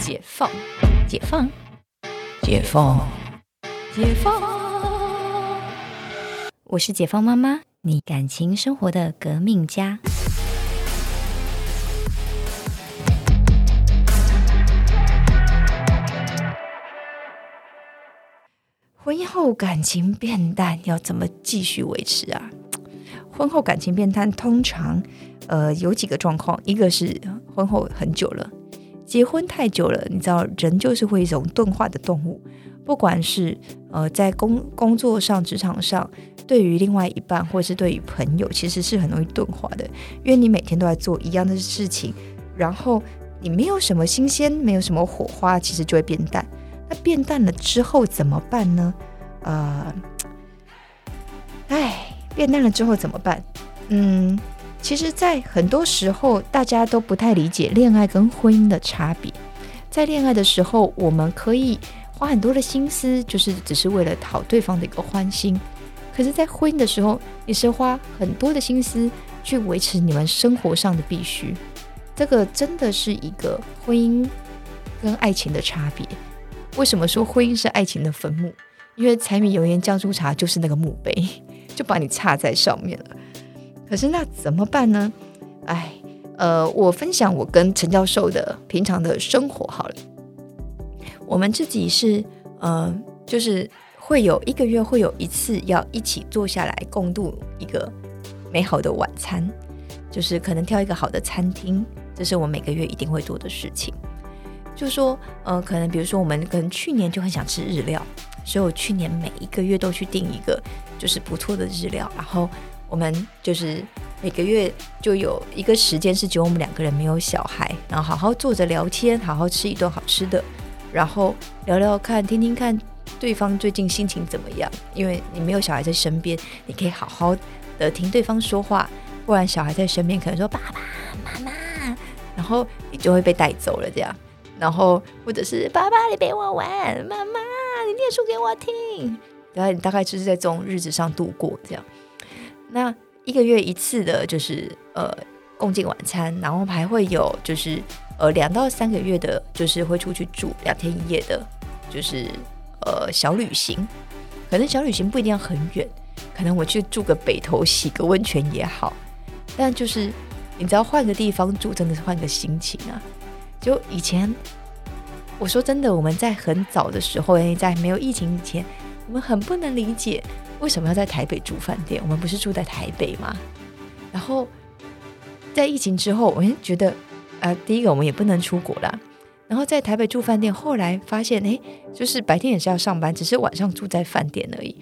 解放，解放，解放，解放。我是解放妈妈，你感情生活的革命家。婚姻后感情变淡，要怎么继续维持啊？婚后感情变淡，通常呃有几个状况，一个是婚后很久了，结婚太久了，你知道人就是会一种钝化的动物，不管是呃在工工作上、职场上，对于另外一半或者是对于朋友，其实是很容易钝化的，因为你每天都在做一样的事情，然后你没有什么新鲜，没有什么火花，其实就会变淡。那变淡了之后怎么办呢？呃，哎，变淡了之后怎么办？嗯，其实，在很多时候，大家都不太理解恋爱跟婚姻的差别。在恋爱的时候，我们可以花很多的心思，就是只是为了讨对方的一个欢心；可是，在婚姻的时候，你是花很多的心思去维持你们生活上的必须。这个真的是一个婚姻跟爱情的差别。为什么说婚姻是爱情的坟墓？因为柴米油盐酱醋茶就是那个墓碑，就把你插在上面了。可是那怎么办呢？哎，呃，我分享我跟陈教授的平常的生活好了。我们自己是呃，就是会有一个月会有一次要一起坐下来共度一个美好的晚餐，就是可能挑一个好的餐厅，这是我每个月一定会做的事情。就说，呃，可能比如说，我们可能去年就很想吃日料，所以我去年每一个月都去订一个就是不错的日料，然后我们就是每个月就有一个时间是只有我们两个人没有小孩，然后好好坐着聊天，好好吃一顿好吃的，然后聊聊看，听听看对方最近心情怎么样，因为你没有小孩在身边，你可以好好的听对方说话，不然小孩在身边可能说爸爸妈妈，然后你就会被带走了这样。然后，或者是爸爸，你陪我玩；妈妈，你念书给我听。然后你大概就是在这种日子上度过这样。那一个月一次的，就是呃共进晚餐，然后还会有就是呃两到三个月的，就是会出去住两天一夜的，就是呃小旅行。可能小旅行不一定要很远，可能我去住个北头洗个温泉也好。但就是你知道，换个地方住，真的是换个心情啊。就以前，我说真的，我们在很早的时候，在没有疫情以前，我们很不能理解为什么要在台北住饭店。我们不是住在台北吗？然后在疫情之后，我们觉得，呃，第一个我们也不能出国啦。然后在台北住饭店，后来发现，哎，就是白天也是要上班，只是晚上住在饭店而已。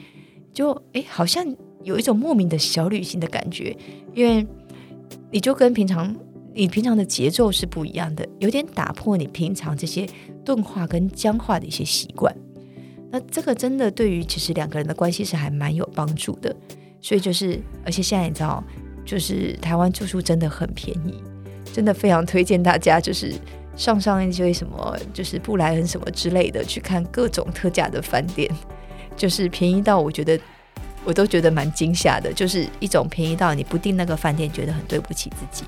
就哎，好像有一种莫名的小旅行的感觉，因为你就跟平常。你平常的节奏是不一样的，有点打破你平常这些钝化跟僵化的一些习惯。那这个真的对于其实两个人的关系是还蛮有帮助的。所以就是，而且现在你知道，就是台湾住宿真的很便宜，真的非常推荐大家，就是上上一些什么，就是布莱恩什么之类的，去看各种特价的饭店，就是便宜到我觉得我都觉得蛮惊吓的，就是一种便宜到你不订那个饭店觉得很对不起自己。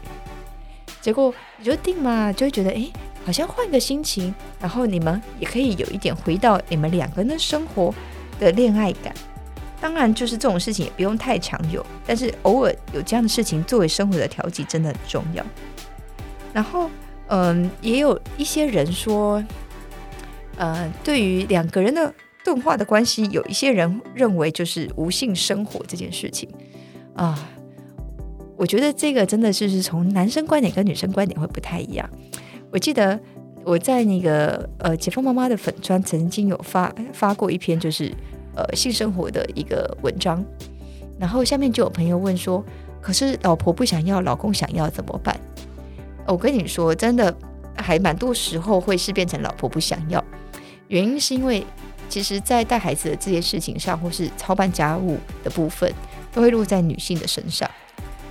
结果你就定嘛，就会觉得哎，好像换个心情，然后你们也可以有一点回到你们两个人的生活的恋爱感。当然，就是这种事情也不用太强有，但是偶尔有这样的事情作为生活的调剂，真的很重要。然后，嗯，也有一些人说，呃，对于两个人的钝化的关系，有一些人认为就是无性生活这件事情啊。我觉得这个真的是是从男生观点跟女生观点会不太一样。我记得我在那个呃解放妈妈的粉砖曾经有发发过一篇就是呃性生活的一个文章，然后下面就有朋友问说：“可是老婆不想要，老公想要怎么办？”我跟你说，真的还蛮多时候会是变成老婆不想要，原因是因为其实，在带孩子的这件事情上，或是操办家务的部分，都会落在女性的身上。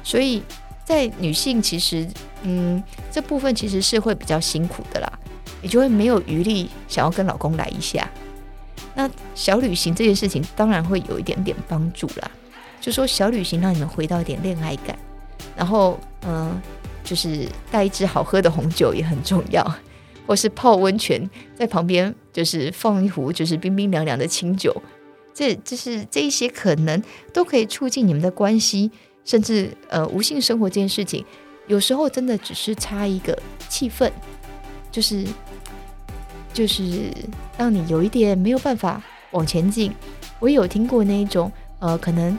所以在女性其实，嗯，这部分其实是会比较辛苦的啦，你就会没有余力想要跟老公来一下。那小旅行这件事情当然会有一点点帮助啦，就说小旅行让你们回到一点恋爱感，然后嗯，就是带一支好喝的红酒也很重要，或是泡温泉，在旁边就是放一壶就是冰冰凉凉的清酒，这就是这一些可能都可以促进你们的关系，甚至呃无性生活这件事情，有时候真的只是差一个气氛，就是就是让你有一点没有办法往前进。我有听过那一种呃，可能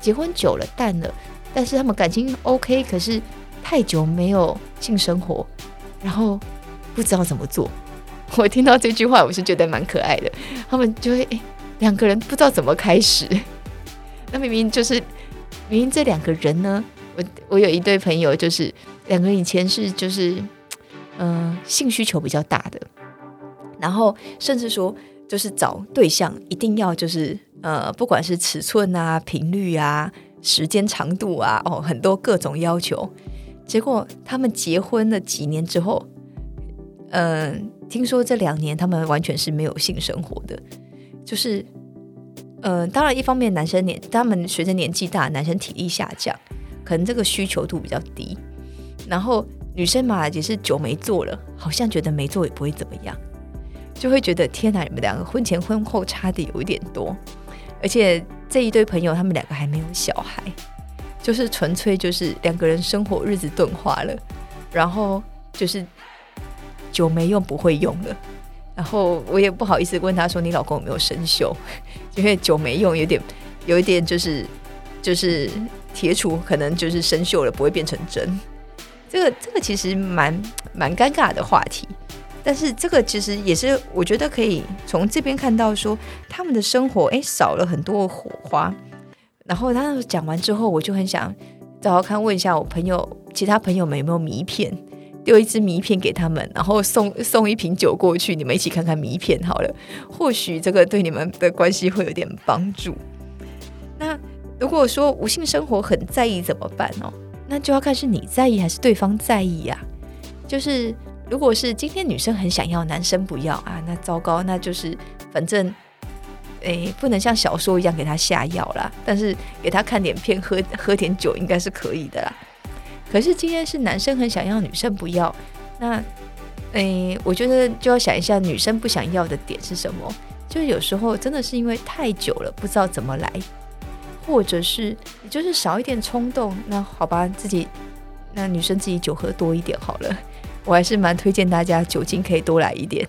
结婚久了淡了，但是他们感情 OK，可是太久没有性生活，然后不知道怎么做。我听到这句话，我是觉得蛮可爱的。他们就会诶，两个人不知道怎么开始。那明明就是明明这两个人呢，我我有一对朋友，就是两个人以前是就是嗯性需求比较大的，然后甚至说就是找对象一定要就是呃不管是尺寸啊、频率啊、时间长度啊，哦很多各种要求。结果他们结婚了几年之后，嗯。听说这两年他们完全是没有性生活的，就是，嗯，当然一方面男生年他们随着年纪大，男生体力下降，可能这个需求度比较低，然后女生嘛也是久没做了，好像觉得没做也不会怎么样，就会觉得天哪，你们两个婚前婚后差的有一点多，而且这一对朋友他们两个还没有小孩，就是纯粹就是两个人生活日子钝化了，然后就是。久没用不会用了，然后我也不好意思问他说你老公有没有生锈，因为久没用有点有一点就是就是铁杵可能就是生锈了不会变成针，这个这个其实蛮蛮尴尬的话题，但是这个其实也是我觉得可以从这边看到说他们的生活哎少了很多火花，然后他讲完之后我就很想找找看问一下我朋友其他朋友们有没有迷片。丢一支迷片给他们，然后送送一瓶酒过去，你们一起看看迷片好了。或许这个对你们的关系会有点帮助。如果说无性生活很在意怎么办哦？那就要看是你在意还是对方在意呀。就是如果是今天女生很想要，男生不要啊，那糟糕，那就是反正诶不能像小说一样给他下药啦，但是给他看点片，喝喝点酒应该是可以的啦。可是今天是男生很想要，女生不要，那，诶，我觉得就要想一下女生不想要的点是什么。就是有时候真的是因为太久了，不知道怎么来，或者是你就是少一点冲动。那好吧，自己那女生自己酒喝多一点好了。我还是蛮推荐大家酒精可以多来一点，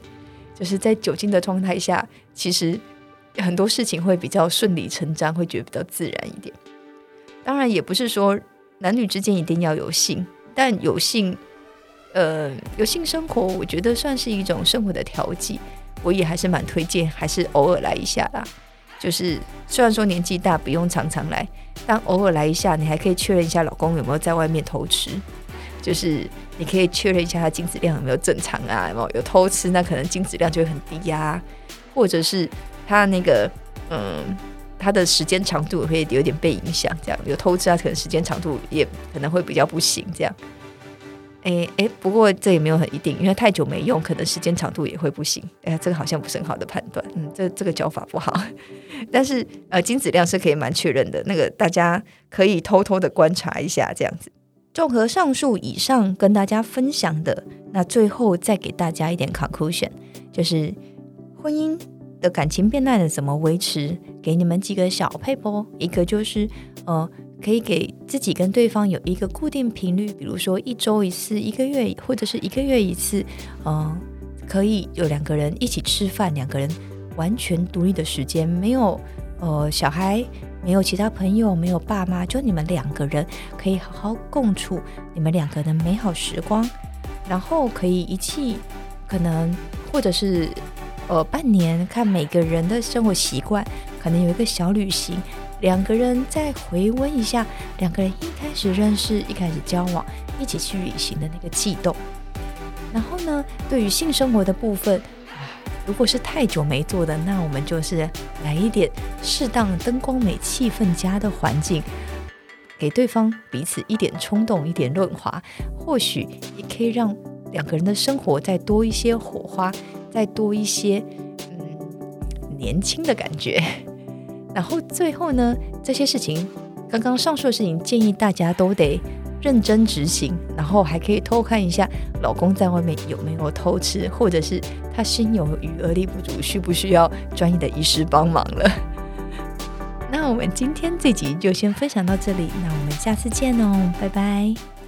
就是在酒精的状态下，其实很多事情会比较顺理成章，会觉得比较自然一点。当然也不是说。男女之间一定要有性，但有性，呃，有性生活，我觉得算是一种生活的调剂。我也还是蛮推荐，还是偶尔来一下啦。就是虽然说年纪大不用常常来，但偶尔来一下，你还可以确认一下老公有没有在外面偷吃。就是你可以确认一下他精子量有没有正常啊，有没有偷吃，那可能精子量就会很低呀。或者是他那个，嗯。他的时间长度会有点被影响，这样有偷吃啊，可能时间长度也可能会比较不行，这样。哎哎，不过这也没有很一定，因为太久没用，可能时间长度也会不行。哎，这个好像不是很好的判断，嗯，这这个教法不好。但是呃，精子量是可以蛮确认的，那个大家可以偷偷的观察一下，这样子。综合上述以上跟大家分享的，那最后再给大家一点 conclusion，就是婚姻。的感情变淡了怎么维持？给你们几个小配波，一个就是，呃，可以给自己跟对方有一个固定频率，比如说一周一次，一个月或者是一个月一次，嗯，可以有两个人一起吃饭，两个人完全独立的时间，没有呃小孩，没有其他朋友，没有爸妈，就你们两个人可以好好共处你们两个的美好时光，然后可以一起，可能或者是。呃，半年看每个人的生活习惯，可能有一个小旅行，两个人再回温一下，两个人一开始认识、一开始交往、一起去旅行的那个悸动。然后呢，对于性生活的部分，如果是太久没做的，那我们就是来一点适当灯光美、气氛佳的环境，给对方彼此一点冲动、一点润滑，或许也可以让两个人的生活再多一些火花。再多一些，嗯，年轻的感觉。然后最后呢，这些事情，刚刚上述的事情，建议大家都得认真执行，然后还可以偷看一下老公在外面有没有偷吃，或者是他心有余而力不足，需不需要专业的医师帮忙了。那我们今天这集就先分享到这里，那我们下次见哦，拜拜。